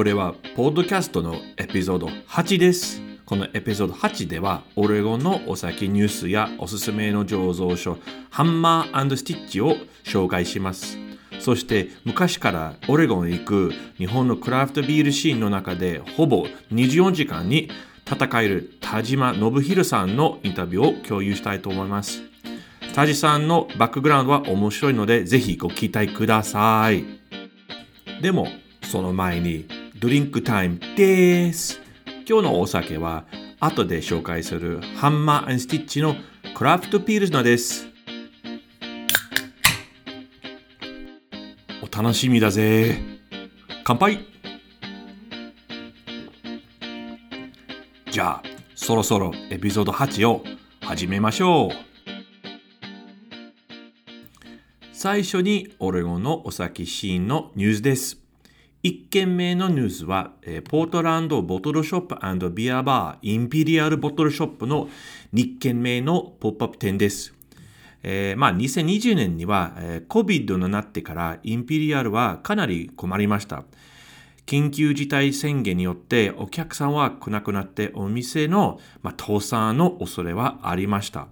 これはポッドキャストのエピソード8です。このエピソード8ではオレゴンのお酒ニュースやおすすめの醸造所ハンマースティッチを紹介します。そして昔からオレゴンへ行く日本のクラフトビールシーンの中でほぼ24時間に戦える田島信弘さんのインタビューを共有したいと思います。田島さんのバックグラウンドは面白いのでぜひご期待ください。でもその前にドリンクタイムです。今日のお酒は後で紹介する Hammer Stitch のクラフトピルスナーですよ。楽しみだぜ。乾杯じゃあ、そろそろエピソード8を始めましょう。最初にオレゴンのお酒シーンのニュースです。1件目のニュースは、えポートランドボトルショップビアバーインピリアルボトルショップの2件目のポップアップ店です。えー、まあ、2020年には、えー、COVID になってからインピリアルはかなり困りました。緊急事態宣言によってお客さんは来なくなってお店の、まあ、倒産の恐れはありました。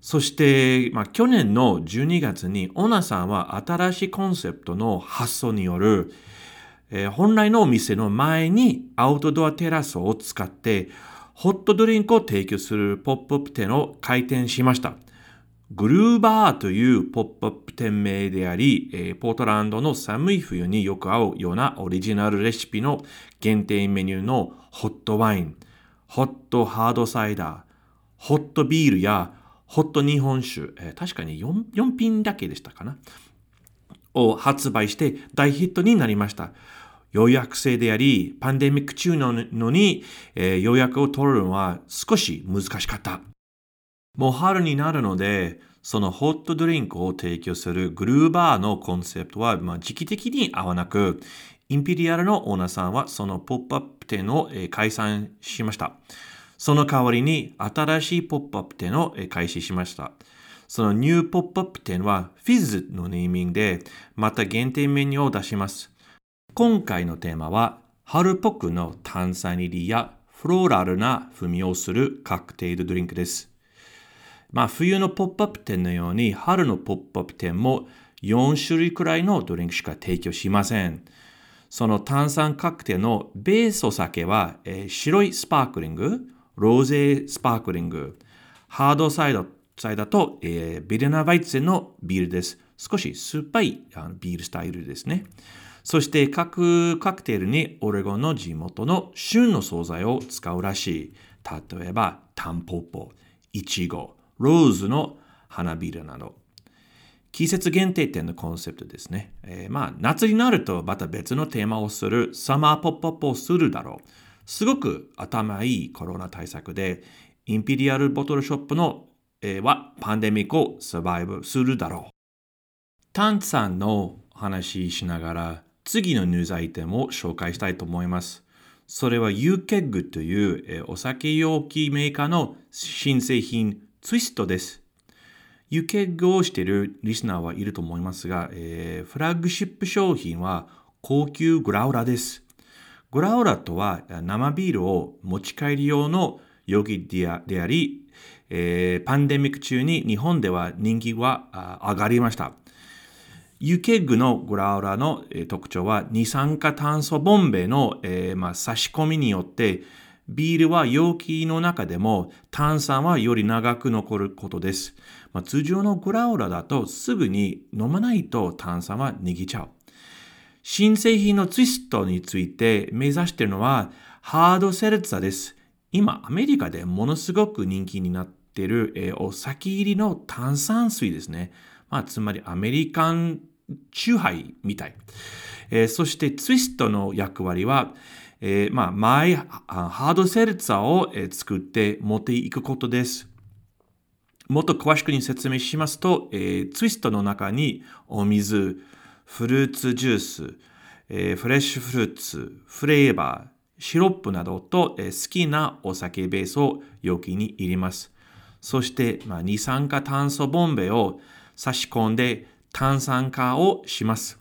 そして、まあ、去年の12月にオーナーさんは新しいコンセプトの発想による、えー、本来のお店の前にアウトドアテラスを使ってホットドリンクを提供するポップアップ店を開店しました。グルーバーというポップアップ店名であり、えー、ポートランドの寒い冬によく合うようなオリジナルレシピの限定メニューのホットワイン、ホットハードサイダー、ホットビールやホット日本酒、えー、確かに 4, 4品だけでしたかな、を発売して大ヒットになりました。予約制であり、パンデミック中なのに、えー、予約を取るのは少し難しかった。もう春になるので、そのホットドリンクを提供するグルーバーのコンセプトは、まあ、時期的に合わなく、インペリアルのオーナーさんはそのポップアップ店を解散しました。その代わりに新しいポップアップ店を開始しました。そのニューポップアップ店はフィズのネーミングでまた限定メニューを出します。今回のテーマは春っぽくの炭酸入りやフローラルな風味をするカクテルドリンクです。まあ、冬のポップアップ店のように、春のポップアップ店も4種類くらいのドリンクしか提供しません。その炭酸カクテルのベースお酒は、えー、白いスパークリング、ローゼースパークリング、ハードサイドサイダーと、えー、ビレナバイツェのビールです。少し酸っぱいあのビールスタイルですね。そして各カクテルにオレゴンの地元の旬の惣菜を使うらしい。例えばタンポポ、イチゴ、ローズの花びらなど、季節限定店のコンセプトですね。えー、まあ、夏になるとまた別のテーマをするサマーポップアップをするだろう。すごく頭いいコロナ対策で、インペリアルボトルショップの、えー、はパンデミックをサバイブするだろう。タンツさんの話しながら、次のニュースアイテムを紹介したいと思います。それは UKEG という、え、お酒容器メーカーの新製品ツイストです。ユケグをしているリスナーはいると思いますが、えー、フラッグシップ商品は高級グラウラです。グラウラとは生ビールを持ち帰り用の容器であり、えー、パンデミック中に日本では人気は上がりました。ユケグのグラウラの特徴は二酸化炭素ボンベの、えーまあ、差し込みによってビールは容器の中でも炭酸はより長く残ることです。まあ、通常のグラウラだとすぐに飲まないと炭酸は逃げちゃう。新製品のツイストについて目指しているのはハードセルツァです。今アメリカでものすごく人気になっている、えー、お酒入りの炭酸水ですね。まあ、つまりアメリカンチューハイみたい。えー、そしてツイストの役割は、えー、まあ、マイハードセルツァーを、作って持っていくことです。もっと詳しくに説明しますと、えー、ツイストの中にお水、フルーツジュース、えー、フレッシュフルーツ、フレーバー、シロップなどと、えー、好きなお酒ベースを容器に入れます。そして、まあ、二酸化炭素ボンベを差し込んで炭酸化をします。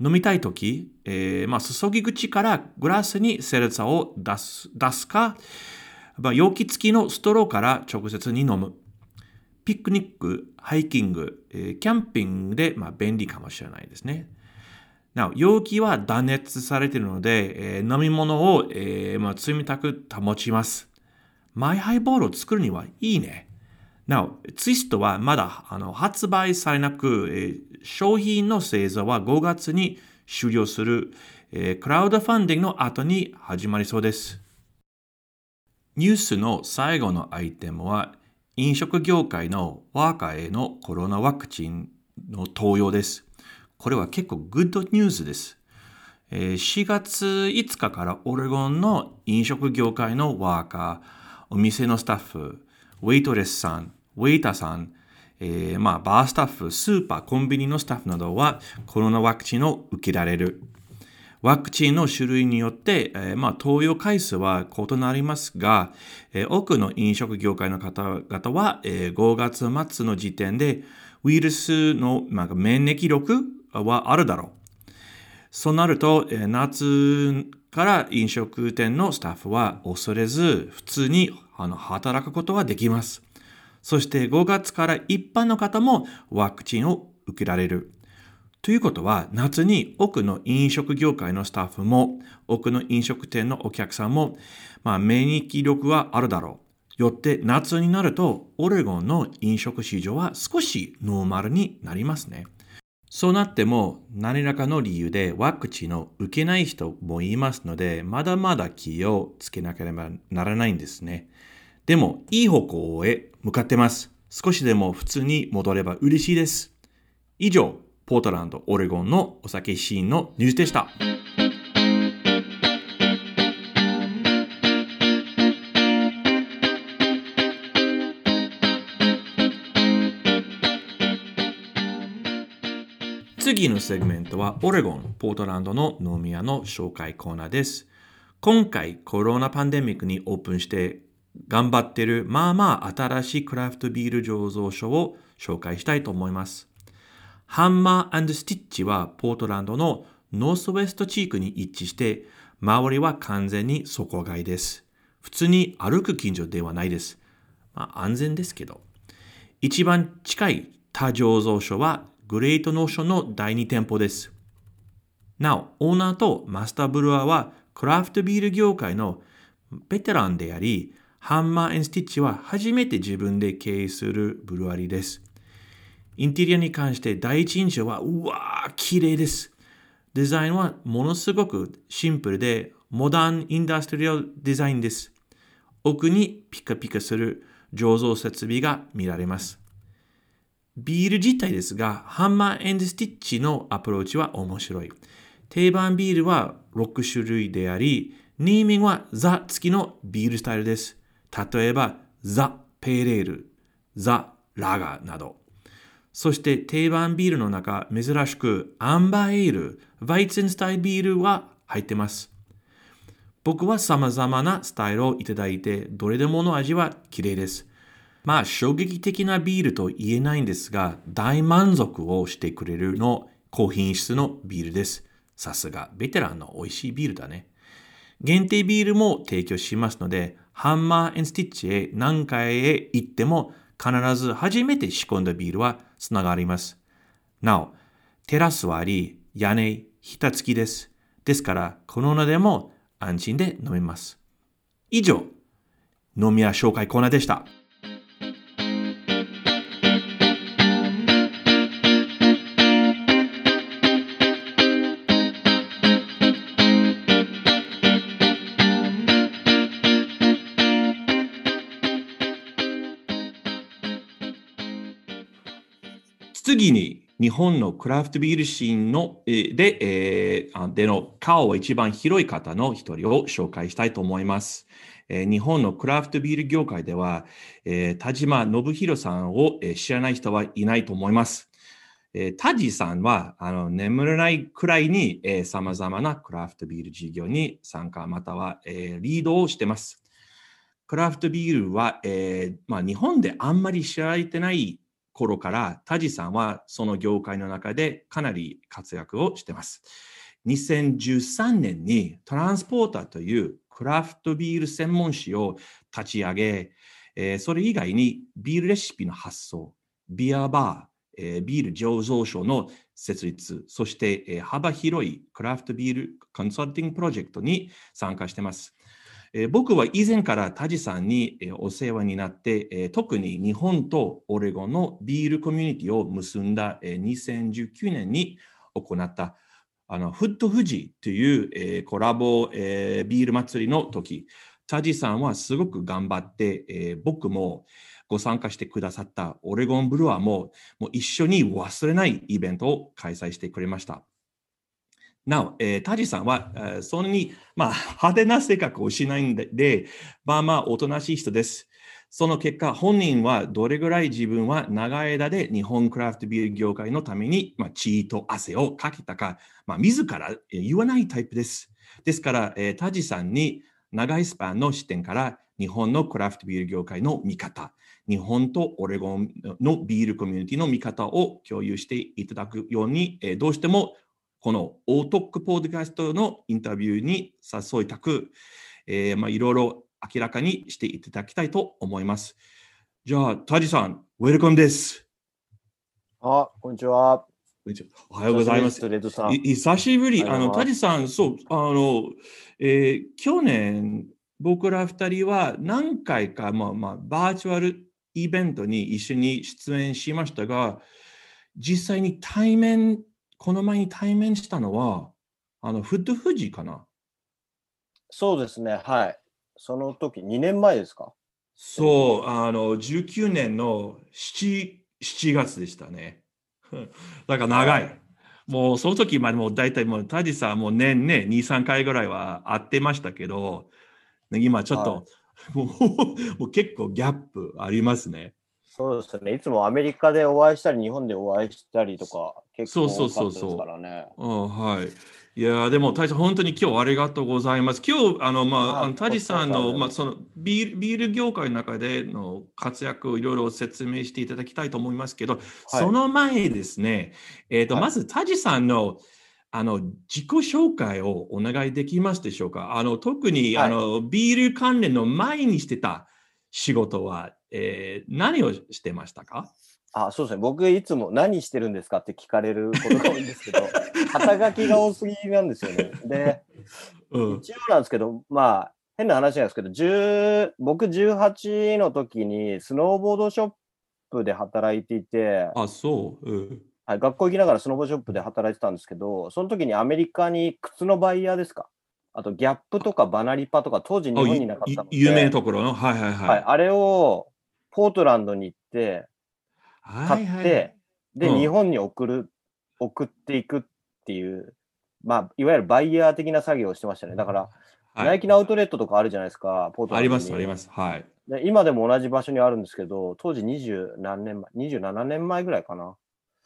飲みたいとき、えー、まあ、注ぎ口からグラスにセルツァを出す出すか、まあ、容器付きのストローから直接に飲む。ピクニック、ハイキング、えー、キャンピングで、まあ、便利かもしれないですね。なお、容器は断熱されているので、えー、飲み物を、えーまあ、冷たく保ちます。マイハイボールを作るにはいいね。なお、ツイストはまだあの発売されなく、えー、商品の製造は5月に終了する、えー、クラウドファンディングの後に始まりそうです。ニュースの最後のアイテムは、飲食業界のワーカーへのコロナワクチンの投与です。これは結構グッドニュースです。4月5日からオレゴンの飲食業界のワーカー、お店のスタッフ、ウェイトレスさん、ウェイターさん、えー、まあ、バースタッフ、スーパー、コンビニのスタッフなどはコロナワクチンを受けられる。ワクチンの種類によって、えー、まあ、投与回数は異なりますが、えー、多くの飲食業界の方々は、え、5月末の時点でウイルスの、まあ、免疫力はあるだろう。そうなると、え、夏から飲食店のスタッフは恐れず普通にあの働くことができます。そして5月から一般の方もワクチンを受けられる。ということは、夏に多くの飲食業界のスタッフも、多くの飲食店のお客さんも、まあ、免疫力はあるだろう。よって夏になると、オレゴンの飲食市場は少しノーマルになりますね。そうなっても何らかの理由でワクチンを受けない人もいますので、まだまだ気をつけなければならないんですね。でも、いい方向へ向かってます。少しでも普通に戻れば嬉しいです。以上、ポートランド、オレゴンのお酒シーンのニュースでした。次のセグメントはオレゴン、ポートランドの飲み屋の紹介コーナーです。今回コロナパンデミックにオープンして頑張ってるまあまあ新しいクラフトビール醸造所を紹介したいと思います。ハンマースティッチはポートランドのノースウェスト地区に位置して、周りは完全に底外です。普通に歩く近所ではないです。まあ、安全ですけど。一番近い他醸造所はグレートノーションの第2店舗です。なお、オーナーとマスターブルワーはクラフトビール業界のベテランであり、ハンマースティッチは初めて自分で経営するブルワリーです。インテリアに関して第一印象は、うわー、綺麗です。デザインはものすごくシンプルで、モダンインダストリアルデザインです。奥にピカピカする醸造設備が見られます。ビール自体ですが、ハンマースティッチのアプローチは面白い。定番ビールは6種類であり、ネーミングはザ付きのビールスタイルです。例えば、ザ・ペーレール、ザ・ラガーなど。そして定番ビールの中、珍しくアンバーエール、バイツンスタイルビールは入ってます。僕は様々なスタイルをいただいて、どれでもの味は綺麗です。まあ、衝撃的なビールと言えないんですが、大満足をしてくれるの高品質のビールです。さすが、ベテランの美味しいビールだね。限定ビールも提供しますので、ハンマースティッチへ何回へ行っても必ず初めて仕込んだビールは繋がります。なお、テラスはあり、屋根、ひたつきです。ですから、この名でも安心で飲めます。以上、飲み屋紹介コーナーでした。次に日本のクラフトビールシーンので,、えー、での顔を一番広い方の一人を紹介したいと思います。え、日本のクラフトビール業界では、え、田島信弘さんを、え、知らない人はいないと思います。えー、タジさんはあの眠れないくらいに、えー、様々なクラフトビール事業に参加または、え、リードをしています。クラフトビールは、えーまあ、日本であんまり知られてない頃から、タジさんはその業界の中でかなり活躍をしています。2013年にトランスポーターというクラフトビール専門誌を立ち上げ、えー、それ以外にビールレシピの発送、ビアバー、えー、ビール醸造所の設立、そして、えー、幅広いクラフトビールコンサルティングプロジェクトに参加しています。え僕は以前からタジさんに、えお世話になって、え特に日本とオレゴンのビールコミュニティを結んだ、え2019年に行ったあのフット富士という、えコラボ、えビール祭りの時、タジさんはすごく頑張って、え僕もご参加してくださったオレゴンブルワーももう一緒に忘れないイベントを開催してくれました。なお、えー、タジさんは、えー、そんなに、まあ、派手な性格をしないんで、まあまあ、おとなしい人です。その結果、本人はどれぐらい自分は長い間で日本クラフトビール業界のために、まあ、血と汗をかけたか、まあ、自ら言わないタイプです。ですから、えー、タジさんに長いスパンの視点から日本のクラフトビール業界の見方、日本とオレゴンのビールコミュニティの見方を共有していただくように、えー、どうしてもこのオートックポッドキャストのインタビューに誘いたく、えー、まあいろいろ明らかにしていただきたいと思います。じゃあ、タジさん、ウェルカムです。あ、こんにちは。おはようございます。久しぶり、あの、タジさん、そう、あの、えー、去年、僕ら二人は何回か、まあ、まあ、バーチャルイベントに一緒に出演しましたが、実際に対面この前に対面したのは、あの、フット富士かな？そうですね、はい。その時、2年前ですか？そう、あの、19年の 7, 7月でしたね。だから長い。もうその時までも大体もう、タジさんも年ね、2、3回ぐらいは会ってましたけど、今ちょっと、はい、もう結構ギャップありますね。そうですね。いつもアメリカでお会いしたり、日本でお会いしたりとか、結構多かったですからね。そうそうそうはい。いやでも、大将、本当に今日ありがとうございます。今日、あの、まあ、あの、タジさんの、まあ、そのビール、ビール業界の中での活躍をいろいろ説明していただきたいと思いますけど、はい、その前ですね、えっ、ー、と、はい、まず、タジさんの、あの、自己紹介をお願いできますでしょうか？あの、特に、はい、あの、ビール関連の前にしてた仕事はえー、何をしてましたか？あそうですね。僕いつも何してるんですかって聞かれることが多いんですけど 肩書きが多すぎなんですよね。で、うん、一応なんですけどまあ変な話なんですけど僕18の時にスノーボードショップで働いていてあそう、うん。はい、学校行きながらスノーボードショップで働いてたんですけどその時にアメリカに靴のバイヤーですか？あとギャップとかバナリパとか当時日本になかったので有名なところの？はいはいはい、はい、あれをポートランドに行って、買って、はいはい、で、うん、日本に送る、送っていくっていう、まあ、いわゆるバイヤー的な作業をしてましたね。だから、はい、ナイキのアウトレットとかあるじゃないですか、ポートランドに。あります、あります。はい。で今でも同じ場所にあるんですけど、当時二十何年前、27年前ぐらいかな。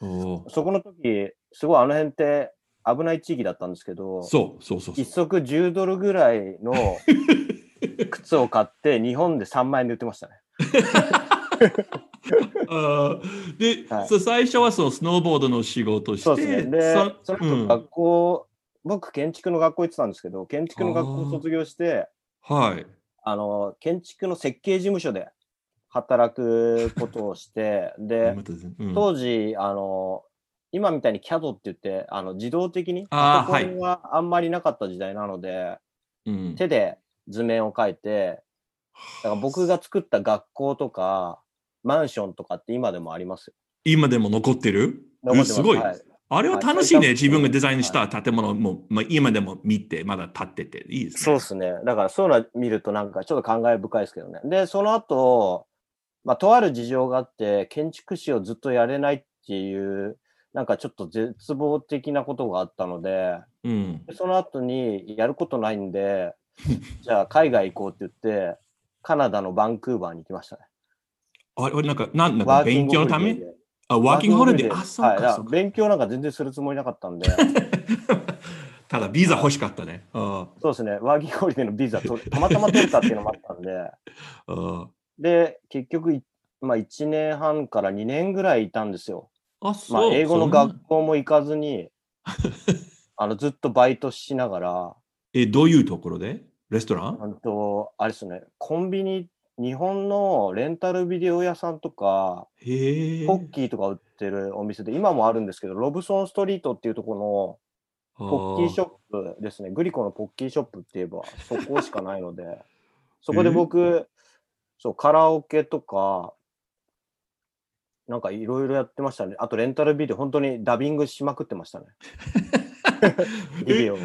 そこの時、すごいあの辺って危ない地域だったんですけど、そうそうそう一足10ドルぐらいの 靴を買って日本で3万円で売ってましたね。あで、はい、最初はそのスノーボードの仕事して、そうですね。で、その学校、うん、僕、建築の学校行ってたんですけど、建築の学校卒業して、はい。あの、建築の設計事務所で働くことをして、で、うん、当時、あの、今みたいに CAD って言って、あの自動的にパソコンがあんまりなかった時代なので、はい、手で図面を描いて、だから僕が作った学校とか、マンションとかって今でもありますよ。今でも残ってる？残ってす。ごい、はい、あれは楽しいね、はい、自分がデザインした建物も、まあ、今でも見て、まだ建ってて。いいですね。そうですね。だからそういうの見るとなんかちょっと感慨深いですけどね。で、その後、まあ、とある事情があって、建築士をずっとやれないっていうなんかちょっと絶望的なことがあったので、うん、その後にやることないんで、じゃあ海外行こうって言って、カナダのバンクーバーに行きましたね。あれ、なんか、なんなんか勉強のため？あ、ワーキングホリデー。あ、そうか、はい、勉強なんか全然するつもりなかったんで。ただ、ビザ欲しかったね。そうですね。ワーキングホリデーのビザと、たまたま取れたっていうのもあったんで。で、結局、まあ、1年半から2年ぐらいいたんですよ。あ、そう。まあ、英語の学校も行かずに、あの、ずっとバイトしながら。え、どういうところで？レストラン？あと、あれですね、コンビニ、日本のレンタルビデオ屋さんとか、ポッキーとか売ってるお店で、今もあるんですけど、ロブソンストリートっていうところのポッキーショップですね、グリコのポッキーショップって言えば、そこしかないので、そこで僕、そう、カラオケとか、なんかいろいろやってましたね。あとレンタルビデオ、本当にダビングしまくってましたね。ビデオ。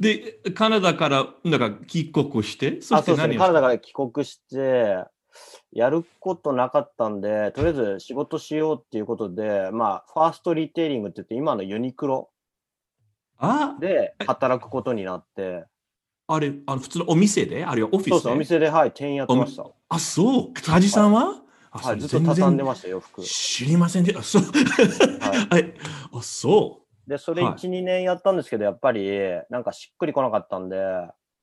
で、カナダからなんか帰国して？そして何、ね、カナダから帰国して、やることなかったんで、とりあえず仕事しようっていうことで、まあ、ファーストリテイリングって言って、今のユニクロで働くことになって。あれ、あの普通のお店で？あるいはオフィスで？そうそう、お店で、はい、店員やってました。あ、そう？梶さんは、はい、ずっと畳んでました、洋服。知りませんで、あ、そう。はい、あ、そう。で、それ1、はい、2年やったんですけど、やっぱり、なんかしっくりこなかったんで、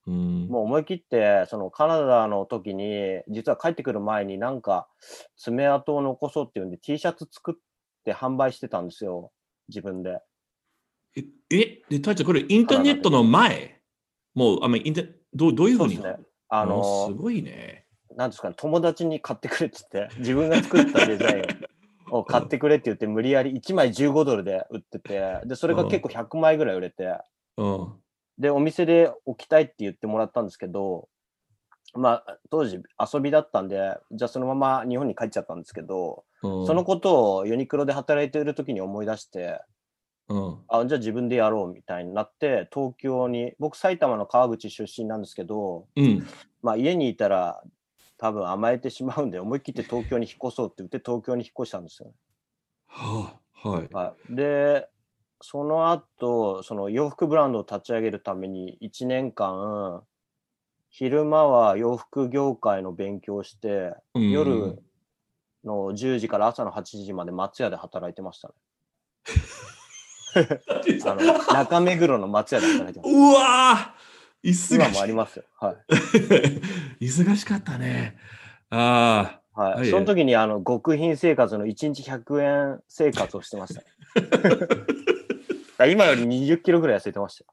うん、もう思い切って、そのカナダの時に、実は帰ってくる前になんか爪痕を残そうっていうんで T シャツ作って販売してたんですよ。自分で。え、え、で、タイちゃん、これインターネットの前？もう、あインタどうどういうふうに？ね、あのすごいね。なんですかね、友達に買ってくれって言って、自分が作ったデザインを買ってくれって言って、無理やり1枚15ドルで売ってて、で、それが結構100枚ぐらい売れて、うん、で、お店で置きたいって言ってもらったんですけど、まあ、当時遊びだったんで、じゃあそのまま日本に帰っちゃったんですけど、うん、そのことをユニクロで働いている時に思い出して、うん、あじゃあ自分でやろうみたいになって東京に僕埼玉の川口出身なんですけど、うん、まあ、家にいたら多分甘えてしまうんで思い切って東京に引っ越そうって言って東京に引っ越したんですよ、はあ、はい、はい、でその後その洋服ブランドを立ち上げるために1年間昼間は洋服業界の勉強して、うん、夜の10時から朝の8時まで松屋で働いてましたね。あの中目黒の松屋で働いてました。うわ今もありますよ。はい。忙しかったね。ああ。はい。その時にあの極貧生活の1日100円生活をしてました。今より20キロぐらい痩せてました。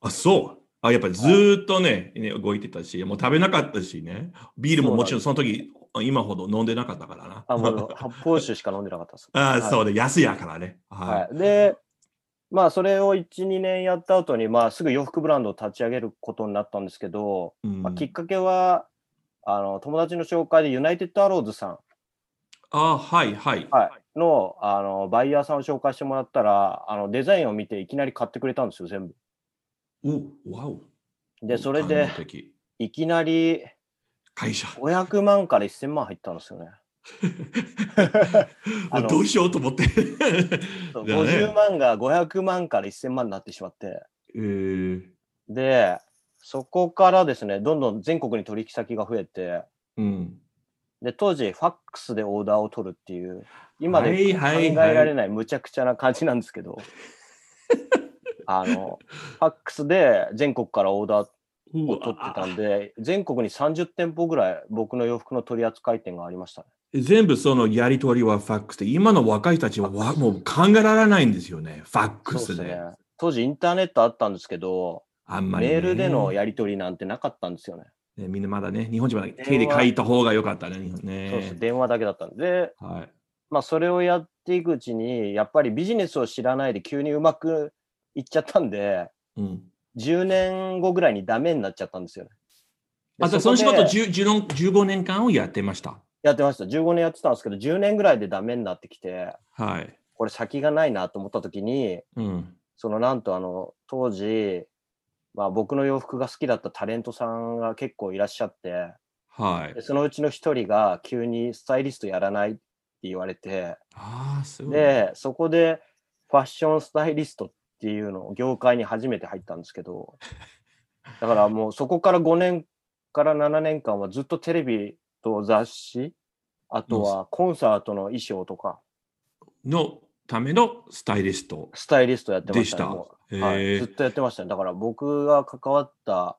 あ、そう。あ、やっぱりずっとね、ね、動いてたし、もう食べなかったしね。ビールももちろんその時、今ほど飲んでなかったからな。あ、もう発泡酒しか飲んでなかったです。あ、はい、そうで、安いやからね。はい。で、まあ、それを1、2年やった後に、まあ、すぐ洋服ブランドを立ち上げることになったんですけど、うん、まあ、きっかけは、あの、友達の紹介でユナイテッドアローズさん。あはいはい。はい。の、あの、バイヤーさんを紹介してもらったら、あの、デザインを見ていきなり買ってくれたんですよ、全部。おわお。で、それで、いきなり、会社。500万から1000万入ったんですよね。どうしようと思って。50万が500万から1000万になってしまって。えー、で、そこからですね、どんどん全国に取引先が増えて、うん、で、当時、ファックスでオーダーを取るっていう、今で考えられないむちゃくちゃな感じなんですけど、あの、ファックスで全国からオーダーを取ってたんで、全国に30店舗ぐらい僕の洋服の取り扱い店がありましたね。全部そのやり取りはファックスで、今の若い人たちはもう考えられないんですよね、ファックスで。ね、当時インターネットあったんですけど、あんまり、ね、メールでのやり取りなんてなかったんですよね。ねみんなまだね、日本人は手で書いた方が良かったね。ね。そうです電話だけだったんで、はい、まあそれをやっていくうちに、やっぱりビジネスを知らないで急にうまくいっちゃったんで、うん、10年後ぐらいにダメになっちゃったんですよね。あ、その仕事15年間をやってました。やってました。15年やってたんですけど、10年ぐらいでダメになってきて、はい。これ先がないなと思った時に、うん、そのなんとあの、当時、まあ僕の洋服が好きだったタレントさんが結構いらっしゃって、はい。でそのうちの一人が急にスタイリストやらないって言われて、あすごいで、そこでファッションスタイリストっていうのを業界に初めて入ったんですけど、だからもうそこから5年から7年間はずっとテレビと雑誌、あとはコンサートの衣装とか。のためのスタイリスト。スタイリストやってましたね。はい、ずっとやってましたね。だから僕が関わった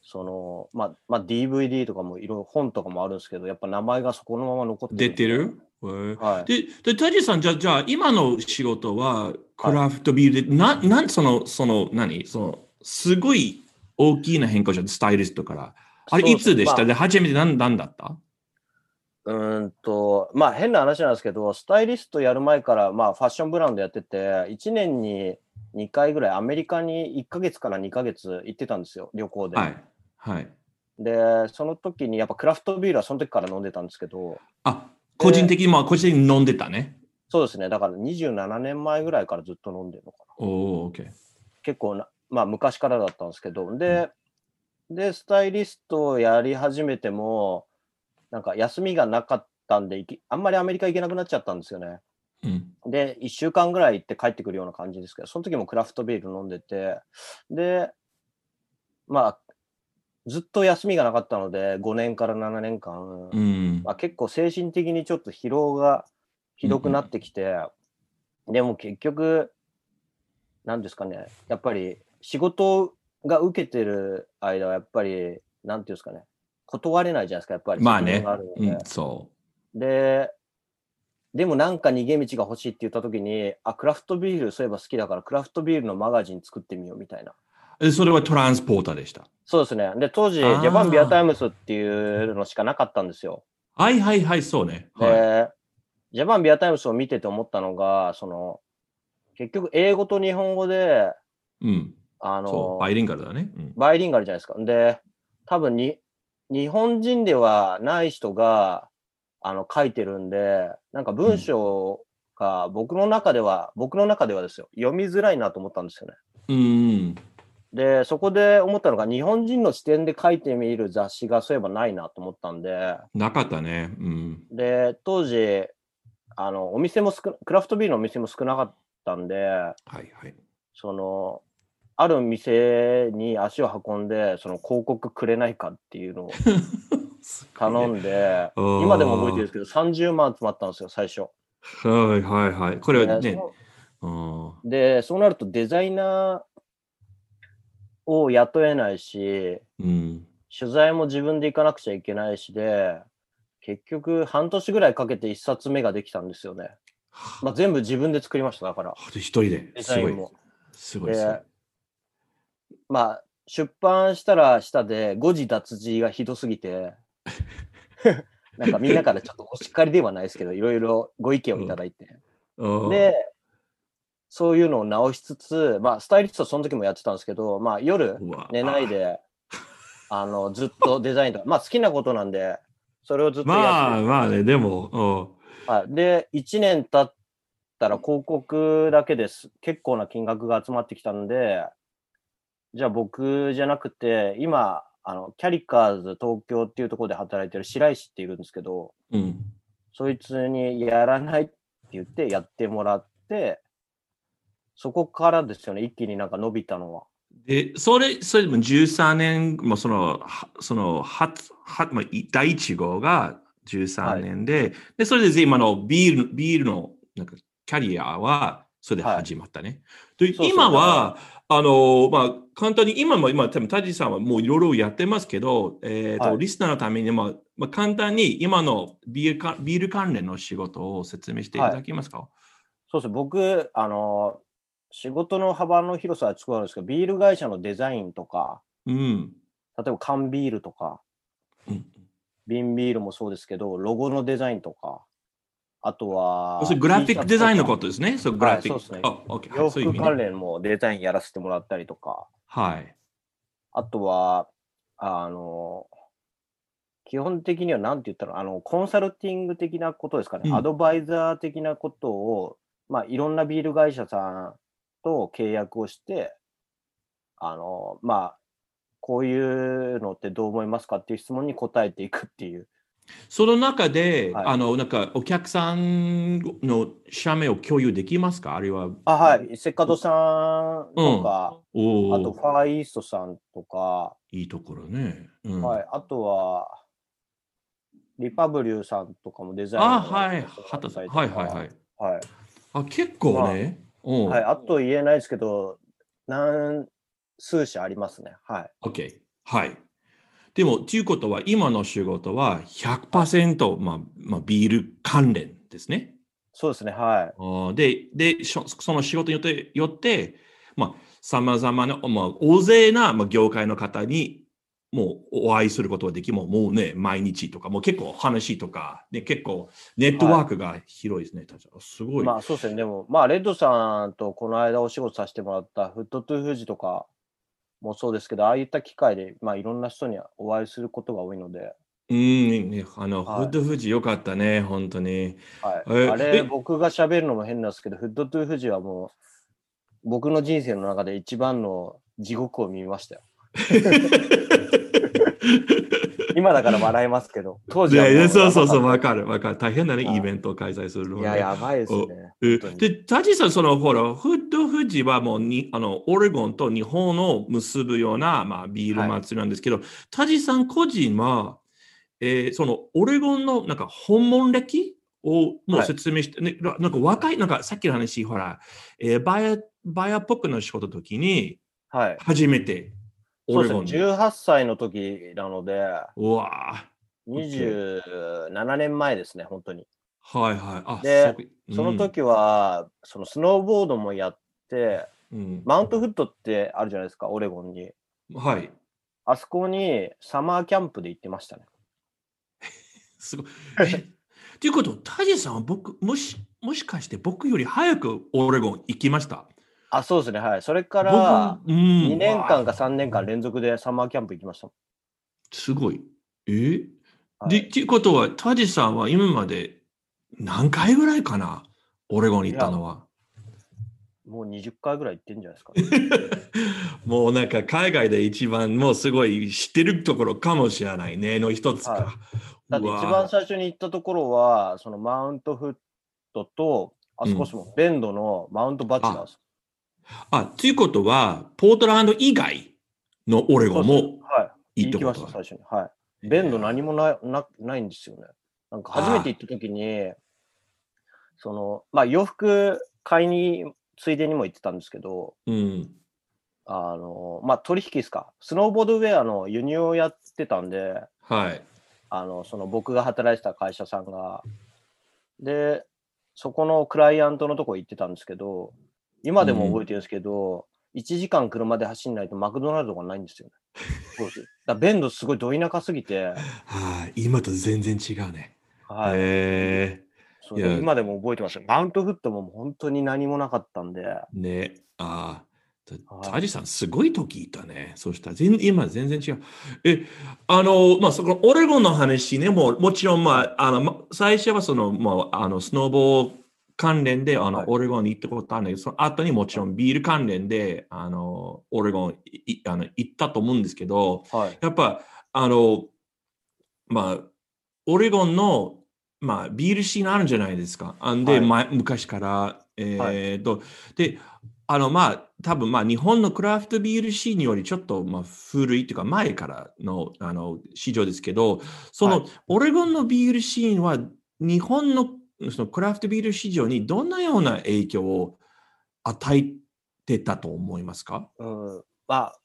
その、まあ、まあ、DVD とかもいろいろ本とかもあるんですけど、やっぱ名前がそこのまま残ってる。出てる？はい、で、で、タジさん、じゃじゃあ、今の仕事は、クラフトビールで、はい、な、なん、その、その、何？その、すごい大きな変化じゃん、スタイリストから。あれ、いつでした、まあ、で、初めて何、何だった？うんと、まあ変な話なんですけど、スタイリストやる前から、まあファッションブランドやってて、1年に2回ぐらいアメリカに1ヶ月から2ヶ月行ってたんですよ、旅行で。はい。はい。で、その時にやっぱクラフトビールはその時から飲んでたんですけど。あ、個人的に、まあ個人的に飲んでたね。そうですね。だから27年前ぐらいからずっと飲んでるのかな。おお、OK。結構な、まあ昔からだったんですけど、で、うん、で、スタイリストをやり始めても、なんか休みがなかったんで、あんまりアメリカ行けなくなっちゃったんですよね。うん、で、1週間ぐらい行って帰ってくるような感じですけど、その時もクラフトビール飲んでて、で、まあ、ずっと休みがなかったので、5年から7年間、うん、まあ、結構精神的にちょっと疲労がひどくなってきて、うん、でも結局、なんですかね、やっぱり仕事が受けてる間はやっぱり、なんていうんですかね、断れないじゃないですか、やっぱり。まあね。うん、そう。で、でもなんか逃げ道が欲しいって言った時に、あ、クラフトビールそういえば好きだから、クラフトビールのマガジン作ってみようみたいな。それはトランスポーターでした。そうですね。で、当時、ジャパンビアタイムスっていうのしかなかったんですよ。はいはいはい、そうね。はい、ジャパンビアタイムスを見てて思ったのが、その、結局、英語と日本語で、うん。あの、バイリンガルだね、うん。バイリンガルじゃないですか。で、多分に、日本人ではない人が、あの、書いてるんで、なんか文章が僕の中では、うん、僕の中ではですよ、読みづらいなと思ったんですよね。うん。で、そこで思ったのが、日本人の視点で書いてみる雑誌がそういえばないなと思ったんで。なかったね。うん。で、当時、あの、お店も少、クラフトビールのお店も少なかったんで、はいはい。その、ある店に足を運んで、その広告くれないかっていうのを 頼んで、今でも覚えてるんですけど、30万集まったんですよ、最初。はいはいはい。これはね。で、そうなるとデザイナー、を雇えないし、うん、取材も自分で行かなくちゃいけないしで、結局半年ぐらいかけて一冊目ができたんですよね。まあ、全部自分で作りました、だから。一人で。デザインも。すごい。すごいまあ、出版したら下で誤字脱字がひどすぎて、なんかみんなからちょっとお叱りではないですけど、いろいろご意見をいただいて。うん、で、そういうのを直しつつ、まあ、スタイリストその時もやってたんですけど、まあ、夜寝ないで、あの、ずっとデザインとか、まあ、好きなことなんで、それをずっとやってまあ、まあね、でも、はい。で、1年経ったら広告だけです。結構な金額が集まってきたんで、じゃあ僕じゃなくて、今、あの、キャリカーズ東京っていうところで働いてる白石っているんですけど、うん、そいつにやらないって言ってやってもらって、そこからですよね、一気になんか伸びたのは。で、それ、それでも13年、もその、その、は、は、まあ、第1号が13年で、はい、で、それで今のビール、ビールの、なんか、キャリアは、それで始まったね。はい、で、今は、あの、まあ、簡単に、今も、今、多分、タジさんはもういろいろやってますけど、えっ、ー、と、はい、リスナーのために、まあ、まあ、簡単に今のビールかビール関連の仕事を説明していただけますか、そうです。僕、あの、仕事の幅の広さは違うんですけど、ビール会社のデザインとか、うん、例えば缶ビールとか、うん、瓶ビールもそうですけど、ロゴのデザインとか、あとは、グラフィックデザインのことですね？そうグラフィック、はい、そうですね。洋服関連もデザインやらせてもらったりとか、はい。あとは、あの、基本的には何て言ったら、あの、コンサルティング的なことですかね。うん、アドバイザー的なことを、まあ、いろんなビール会社さんと契約をして、あの、まあ、こういうのってどう思いますかっていう質問に答えていくっていう。その中で、はい、あの、なんか、お客さんの社名を共有できますか？あるいは。あ、はい。セカドさんとか、うん、あと、ファーイーストさんとか。いいところね。うん、はい。あとは、リパブリューさんとかもデザインあ、はい。畑さん。はいはいはい。はい。あ、結構ね。まあ、はい。あと言えないですけど、何、数社ありますね。はい。OK。はい。でも、ということは、今の仕事は100%、まあ、まあ、ビール関連ですね。そうですね、はい。で、でその仕事によってよって、まあ、さまざまな、まあ、大勢な、まあ、業界の方にもうお会いすることができももうね、毎日とか、もう結構話とか、ね、結構ネットワークが広いですね。はい、すごい。まあそうですね。でも、まあレッドさんとこの間お仕事させてもらったフットトゥーフジとか、もそうですけど、ああいった機会で、まあ、いろんな人にお会いすることが多いので。うん、ね、あの、はい、フッド富士よかったね、本当に。はい。あれ、僕が喋るのも変なんですけど、フッドトゥー富士はもう、僕の人生の中で一番の地獄を見ましたよ。今だから笑いますけど、当時はそうそうそう、わかる、わかる。大変だね、イベントを開催するのは、ね。いや、やばいですね。で、タジさん、その、ほら、フッド富士はもうに、あの、オレゴンと日本を結ぶような、まあ、ビール祭りなんですけど、はい、タジさん個人は、えー、その、オレゴンの、なんか、訪問歴をもう説明して、はい、ね、なんか若い、なんかさっきの話、ほら、えー、バイア、バイアっぽくの仕事の時に、はい。初めてそうですね、18歳の時なので、うわ27年前ですね、本当に。はいはい。あで、そ,、その時は、そのスノーボードもやって、うん、マウントフットってあるじゃないですか、オレゴンに。はい。あそこにサマーキャンプで行ってましたね。すごい。ということタジさんは僕、もし、もしかして僕より早くオレゴン行きました？あ、そうですね。はい。それから2年間か3年間連続でサマーキャンプ行きました。すごい。え？ー、はい、で、っていうことは、タジさんは今まで何回ぐらいかな？オレゴンに行ったのは。もう20回ぐらい行ってんじゃないですか、ね、もうなんか海外で一番もうすごい知ってるところかもしれないねの一つか。はい、だって一番最初に行ったところは、そのマウントフットと、あそこそもベンドのマウントバチラーズ。あ、ということは、ポートランド以外のオレゴンもいいところ、はい、行きました、最初に。はい。ベンド何もななないんですよね。なんか初めて行った時に、その、まあ洋服買いに、ついでにも行ってたんですけど、うん。あの、まあ取引ですか。スノーボードウェアの輸入をやってたんで、はい。あの、その僕が働いてた会社さんが、で、そこのクライアントのとこ行ってたんですけど、今でも覚えてるんですけど、うん、1時間車で走んないとマクドナルドがないんですよね。そうです。だベンドすごいど田舎すぎて。はい、今と全然違うね。はい。へそ今でも覚えてますマウントフットも本当に何もなかったんで。ね。ああ。タジさん、すごい時いたね。そしたら、全今全然違う。え、あの、まあ、そこのオレゴンの話ね、ももちろん、まあ、あの、最初はその、まあ、あの、スノーボー関連で、あの、はい、オレゴンに行ったことあるんだけど、その後にもちろんビール関連で、あの、オレゴンいあの行ったと思うんですけど、はい、やっぱ、あの、まあ、オレゴンの、まあ、ビールシーンあるんじゃないですか。んで、はい、昔から、えー、と、で、あの、まあ、多分、まあ、日本のクラフトビールシーンよりちょっと、まあ、古いというか、前からの、あの、市場ですけど、その、オレゴンのビールシーンは、日本のそのクラフトビール市場にどんなような影響を与えてたと思いますか、うん、まあ、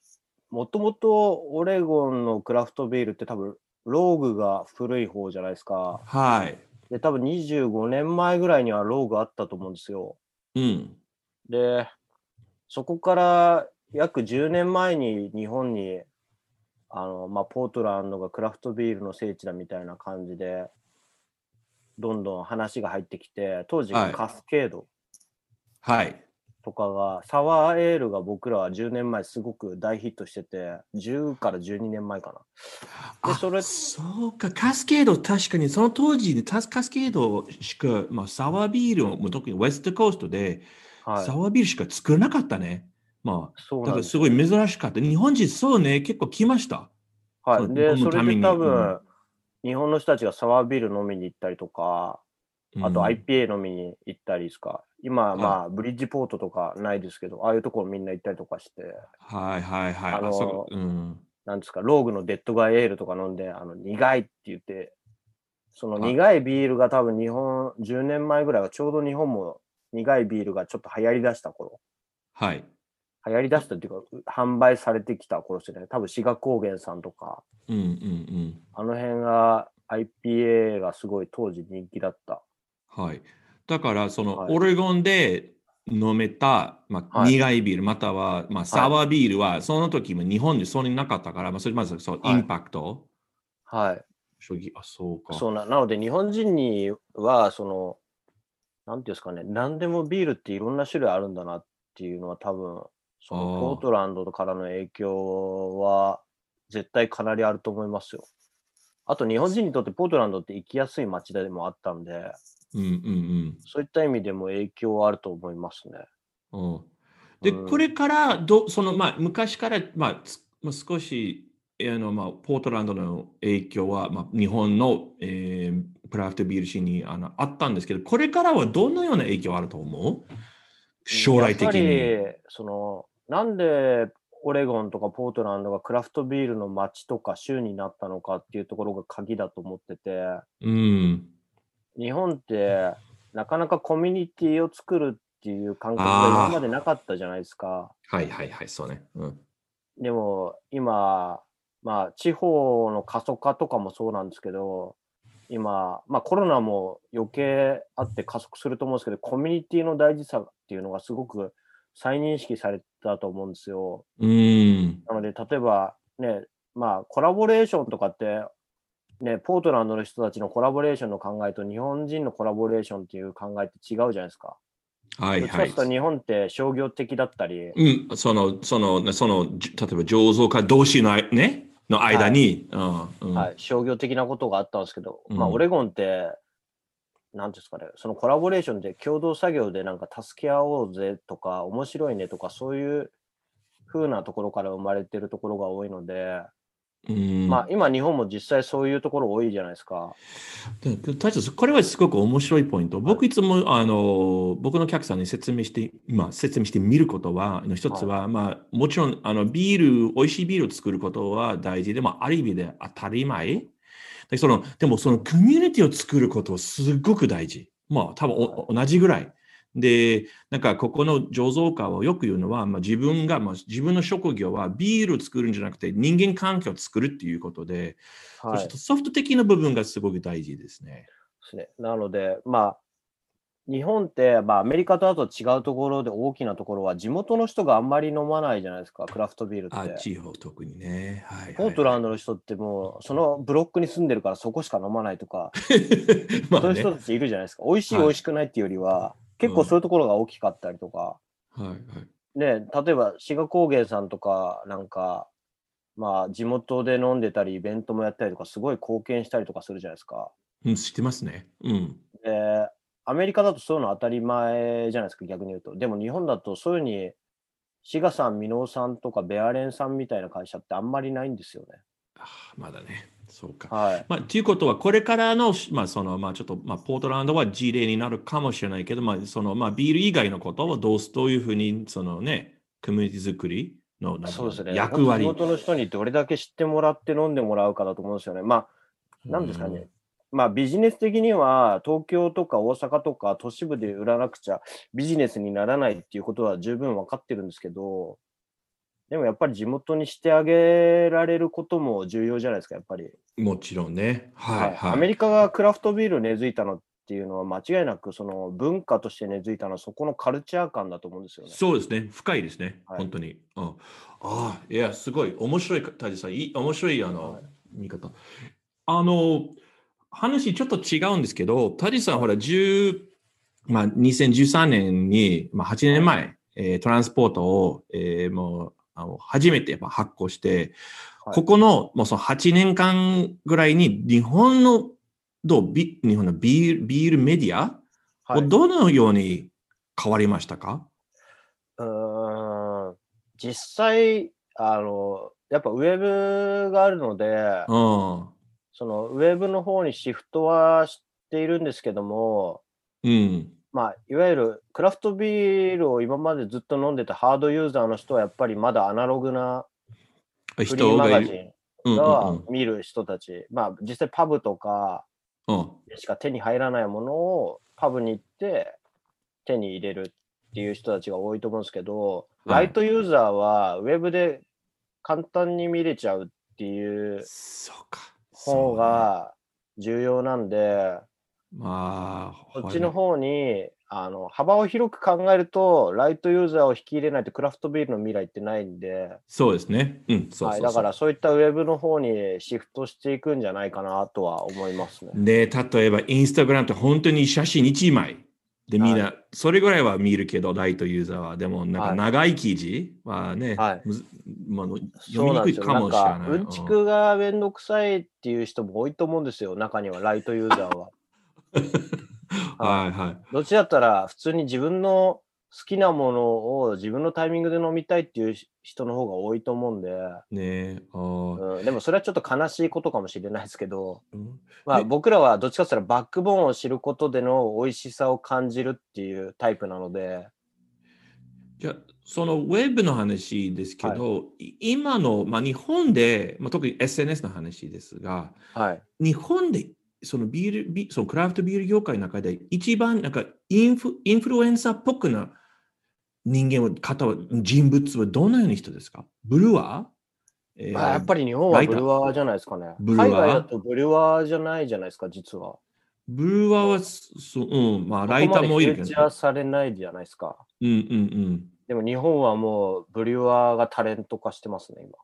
もともとオレゴンのクラフトビールって多分、ローグが古い方じゃないですか。はい。で、多分25年前ぐらいにはローグあったと思うんですよ。うん。で、そこから約10年前に日本に、あの、まあ、ポートランドがクラフトビールの聖地だみたいな感じで、どんどん話が入ってきて、当時カスケードとかが、サワーエールが僕らは10年前すごく大ヒットしてて、10から12年前かな。で、それ。そうか、カスケード、確かにその当時でカスケードしか、まあ、サワービールを、特にウェストコーストで、はい、サワービールしか作らなかったね。まあ、そうだからすごい珍しかった。日本人、そうね、結構来ました。はい。で、それで多分、うん日本の人たちがサワービール飲みに行ったりとか、あと IPA 飲みに行ったりですか。今、まあ、ブリッジポートとかないですけど、ああいうところみんな行ったりとかして。はいはいはい。あの、そうん、なんですか、ローグのデッドガイエールとか飲んで、あの、苦いって言って、その苦いビールが多分日本、10年前ぐらいはちょうど日本も苦いビールがちょっと流行り出した頃。はい。流行り出したっていうか、販売されてきた頃ですね。多分、志賀高原さんとか、うんうんうん。あの辺が IPA がすごい当時人気だった。はい。だから、その、はい、オレゴンで飲めた、まあ、苦いビール、または、まあ、サワービールは、その時も日本でそんなになかったから、まあ、それまずそう、インパクト。はい。将棋、あ、そうか。そうな、なので、日本人には、その、なんていうんですかね、何でもビールっていろんな種類あるんだなっていうのは多分、そのポートランドからの影響は絶対かなりあると思いますよ。あと日本人にとってポートランドって行きやすい街でもあったんで、うんうんうん、そういった意味でも影響はあると思いますね。うん、で、うん、これからどその、まあ、昔から、まあ、少しあの、まあ、ポートランドの影響は、まあ、日本の、えー、クラフトビールシーンにあのあったんですけど、これからはどのような影響あると思う？将来的に。そのなんでオレゴンとかポートランドがクラフトビールの街とか州になったのかっていうところが鍵だと思ってて、うん、日本ってなかなかコミュニティを作るっていう感覚が今までなかったじゃないですか。はいはいはい、そうね。うん、でも今、まあ地方の過疎化とかもそうなんですけど、今、まあコロナも余計あって加速すると思うんですけど、コミュニティの大事さっていうのがすごく再認識されたと思うんですよ。うん。なので、例えばね、まあコラボレーションとかってね、ポートランドの人たちのコラボレーションの考えと日本人のコラボレーションっていう考えって違うじゃないですか。はいはい。ちょっと日本って商業的だったり。うん、その、その、その、例えば醸造家同士のね、の間に、はい、うん、はい、商業的なことがあったんですけど、まあ、オレゴンって、なんですかね、そのコラボレーションで共同作業でなんか助け合おうぜとか、面白いねとか、そういう風なところから生まれてるところが多いので、まあ、今、日本も実際そういうところ多いじゃないですか。これはすごく面白いポイント。僕いつも、あの、僕の客さんに説明して、まあ、説明してみることは、の一つは、はい、まあ、もちろん、あの、ビール、美味しいビールを作ることは大事でも、ある意味で当たり前。でそのでも、そのコミュニティを作ることはすごく大事。まあ、多分、はい、同じぐらい。で、なんかここの醸造家はよく言うのは、まあ、自分が、まあ、自分の職業はビールを作るんじゃなくて人間関係を作るっていうことで、はい、ソフト的な部分がすごく大事ですね。ですね。なので、まあ、日本って、まあ、アメリカとあと違うところで大きなところは、地元の人があんまり飲まないじゃないですか、クラフトビールって。あ、地方特にね。はい、はい、ポートランドの人ってもう、そのブロックに住んでるからそこしか飲まないとか、まあね、そういう人たちいるじゃないですか。美味しい、美味しくないっていうよりは、結構そういうところが大きかったりとか、はいはい。ね、例えば志賀高原さんとか、なんか、まあ、地元で飲んでたり、イベントもやったりとか、すごい貢献したりとかするじゃないですか。うん、知ってますね。うん。で、アメリカだとそういうの当たり前じゃないですか、逆に言うと。でも日本だとそういうふうに、志賀さん、箕面さんとか、ベアレンさんみたいな会社ってあんまりないんですよね。あまだね。そうか。はい。まあ、ということは、これからの、まあ、その、まあ、ちょっと、まあ、ポートランドは事例になるかもしれないけど、まあ、その、まあ、ビール以外のことをどうどういうふうに、そのね、コミュニティ作りのそうですね、役割。地元の人にどれだけ知ってもらって飲んでもらうかだと思うんですよね。まあ、なんですかね。まあビジネス的には東京とか大阪とか都市部で売らなくちゃビジネスにならないっていうことは十分分かってるんですけど、でもやっぱり地元にしてあげられることも重要じゃないですか、やっぱり。もちろんね。はい、はい、アメリカがクラフトビール根付いたのっていうのは間違いなくその文化として根付いたのはそこのカルチャー感だと思うんですよね。そうですね。深いですね。はい、本当に。うん、ああ、いや、すごい面白い、タジさん。い面白いあの、はい、見方。あの、話ちょっと違うんですけど、タジさん、ほら、10、まあ、2013年に、まあ、8年前、えー、トランスポートを、えー、もう、あの初めてやっぱ発行して、はい、ここのもうその8年間ぐらいに日本のどうビ日本のビールビールメディアをどのように変わりましたか、はい、うん。実際あのやっぱウェブがあるので、うん、そのウェブの方にシフトはしているんですけども、うん。まあ、いわゆるクラフトビールを今までずっと飲んでたハードユーザーの人はやっぱりまだアナログなフリーマガジンが見る人たち、まあ実際パブとかでしか手に入らないものをパブに行って手に入れるっていう人たちが多いと思うんですけど、ライトユーザーはウェブで簡単に見れちゃうっていう方が重要なんで、まあ、こっちの方にあの幅を広く考えると、ライトユーザーを引き入れないとクラフトビールの未来ってないんで、そうですね。うん、そうだからそういったウェブの方にシフトしていくんじゃないかなとは思いますね。で、例えばインスタグラムって本当に写真1枚でみんな、はい、それぐらいは見るけど、ライトユーザーは。でも、なんか長い記事はね、はい、まあ、読みにくいかもしれない。うん。ちくがめん。どくさいっていう人も多いと思うん。ですよ、中には、ライトユーザーは。はいはい。どっちだったら、普通に自分の好きなものを自分のタイミングで飲みたいっていう人の方が多いと思うんで。ねあ、うん、でもそれはちょっと悲しいことかもしれないですけど、うん、まあ僕らはどっちかっていうとバックボーンを知ることでの美味しさを感じるっていうタイプなので。じゃそのウェブの話ですけど、はい、今の、まあ、日本で、まあ、特に SNS の話ですが、はい、日本でそのビールビそのクラフトビール業界の中で一番なんかインフインフルエンサーっぽくな人間は、方は、人物はどのような人ですか？ブルワー、えー、まあ、やっぱり日本はブルワーじゃないですかね。海外だとブルワーじゃないじゃないですか、実は。ブルワーは、そう、うん、まあ、ライターもいるけど、ね。フされないじゃないですか。うんうんうん。でも日本はもう、ブルワーがタレント化してますね、今。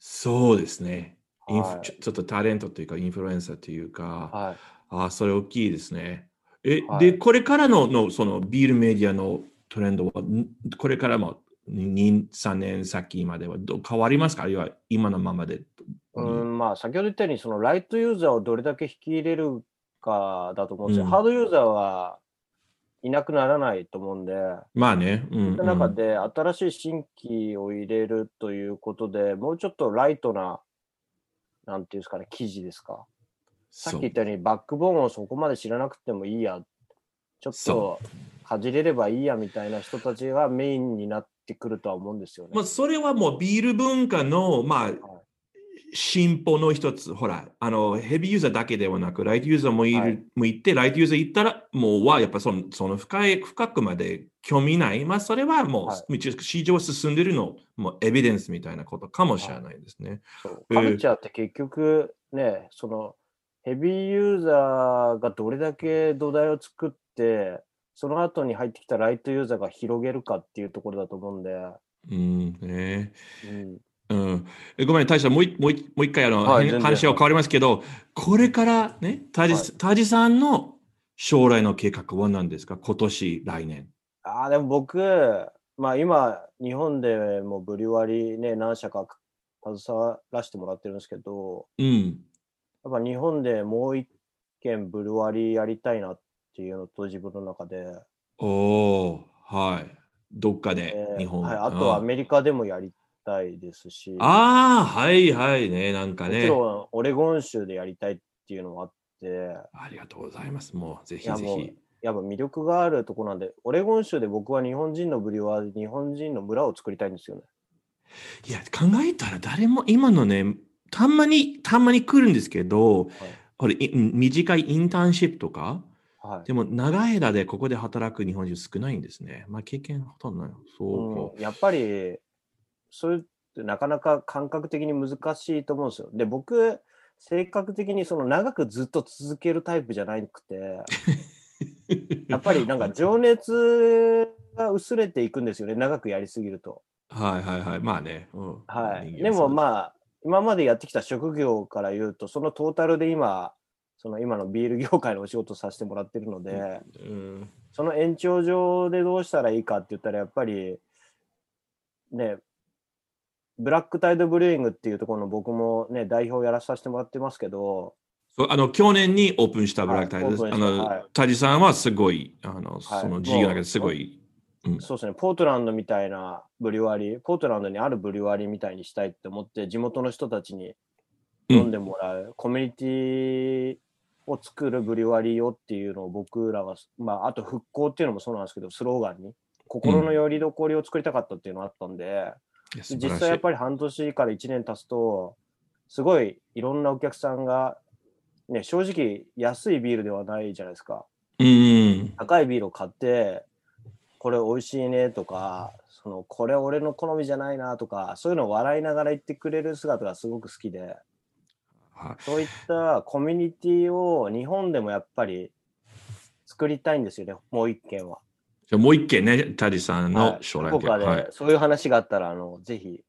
そうですね。はい、ちょっとタレントというか、インフルエンサーというか、はい、ああ、それ大きいですね。え、はい、で、これからののそのビールメディアのトレンドは、これからも2、3年先まではど変わりますか？あるいは今のままで。うんまあ、先ほど言ったように、そのライトユーザーをどれだけ引き入れるかだと思うんですよ。うん、ハードユーザーはいなくならないと思うんで、まあね。うん、うん、その中で新しい新規を入れるということで、もうちょっとライトな、なんていうんですかね、記事ですか？さっき言ったように、バックボーンをそこまで知らなくてもいいや。ちょっとかじれればいいやみたいな人たちがメインになってくるとは思うんですよね。まあ、それはもうビール文化の、まあ、はい、進歩の一つ、ほら、あの、ヘビーユーザーだけではなく、ライトユーザーもいる、はい、もいて、ライトユーザー行ったら、もうは、やっぱその、その深い、深くまで興味ない。まあ、それはもう、はい、市場進んでるの、もうエビデンスみたいなことかもしれないですね。はい、カルチャーって結局、ね、その、ヘビーユーザーがどれだけ土台を作って、その後に入ってきたライトユーザーが広げるかっていうところだと思うんで。うんね、うん、うん、ごめん、大将、もうもうもう一回あの、はい、話は変わりますけど、これからね、タジ,、はい、タジさんの将来の計画は何ですか？今年、来年。ああ、でも僕、まあ今、日本でもブリュワリーね、何社か携わらせてもらってるんですけど、うん。やっぱ日本でもう一軒ブルワリーやりたいなっっていうのと自分の中で。おおはい。どっかで、日本、はい。あとはアメリカでもやりたいですし。ああ、はいはいね、なんかね。もちろんオレゴン州でやりたいっていうのもあって。ありがとうございます。もうぜひぜひ。やっぱ魅力があるとこなんで、オレゴン州で僕は日本人のブリは日本人の村を作りたいんですよね。いや、考えたら誰も今のね、たまに、たまに来るんですけど、はい、これ短いインターンシップとか、はい、でも長い間でここで働く日本人少ないんですね。まあ経験ほとんどない。そう、うん、やっぱり、それってなかなか感覚的に難しいと思うんですよ。で、僕、性格的にその長くずっと続けるタイプじゃなくて、やっぱりなんか情熱が薄れていくんですよね、長くやりすぎると。はいはいはい、まあね。うん、はい。でもまあ、今までやってきた職業から言うと、そのトータルで今、その今のビール業界のお仕事させてもらってるので、うん、その延長上でどうしたらいいかって言ったらやっぱりねブラックタイドブルーイングっていうところの僕もね代表やらさせてもらってますけどあの去年にオープンしたブラックタイドです。はい、あの、はい、タジさんはすごい、あの、はい、その事業だけですごい、うん、そうですね、ポートランドみたいなブリュワリー、ポートランドにあるブリュワリーみたいにしたいって思って、地元の人たちに飲んでもらう、うん、コミュニティを作るブリュワリーをっていうのを僕らが、まあ、あと復興っていうのもそうなんですけど、スローガンに、心の拠り所を作りたかったっていうのがあったんで、うん、実際やっぱり半年から1年経つと、すごいいろんなお客さんが、ね、正直安いビールではないじゃないですか。うん、高いビールを買って、これ美味しいねとか、そのこれ俺の好みじゃないなとか、そういうのを笑いながら言ってくれる姿がすごく好きで、はい、そういったコミュニティを日本でもやっぱり作りたいんですよね、もう一件は。じゃもう一件ね、タジさんの将来はい、そういう話があったら、あのぜひ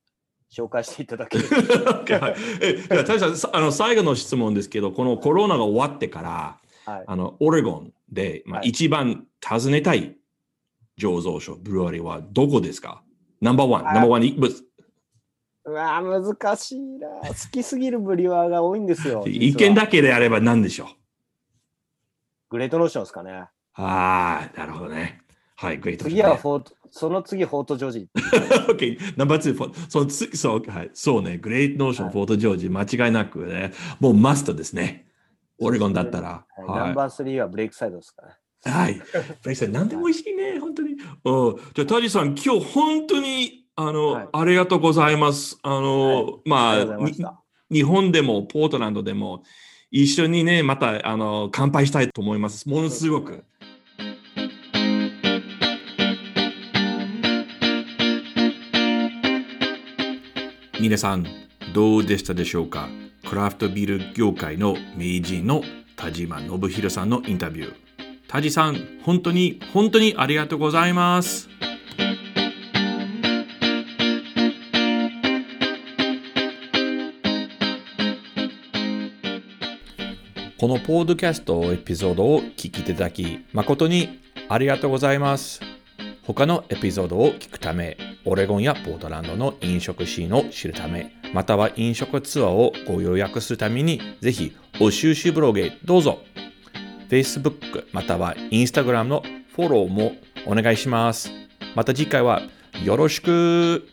紹介していただける はい、えタジさんあの、最後の質問ですけど、このコロナが終わってから、はい、あのオレゴンで、まあ、一番訪ねたい醸造所、ブルワリーはどこですか？ナンバーワン、ナンバーワンにうわ難しいな。好きすぎるブリュワーが多いんですよ。一軒だけであれば何でしょう Great Notion ですかね。ああ、なるほどね。はい、グレート、ね、次はフォート、その次、フォートジョージ。OK、ナンバー2、その次、そう、はい、そうね、グレートノーション、はい、フォートジョージ、間違いなくね、もうマストですね。オレゴンだったら。はい、ナンバー3はブレイクサイドですかね。はい。ブレイクサイド、何でも美味しいね、本当に。おじゃあ、タジさん、今日本当にあの、はい、ありがとうございます。あの、はい、まあ日本でもポートランドでも一緒にね、またあの乾杯したいと思います。ものすごく。皆さん、どうでしたでしょうか？クラフトビール業界の名人の田島信弘さんのインタビュー。田島さん、本当に本当にありがとうございます。このポードキャストエピソードを聞きいただき、誠にありがとうございます。他のエピソードを聞くため、オレゴンやポートランドの飲食シーンを知るため、または飲食ツアーをご予約するために、ぜひ、お収集ブログへどうぞ。Facebook または Instagram のフォローもお願いします。また次回はよろしく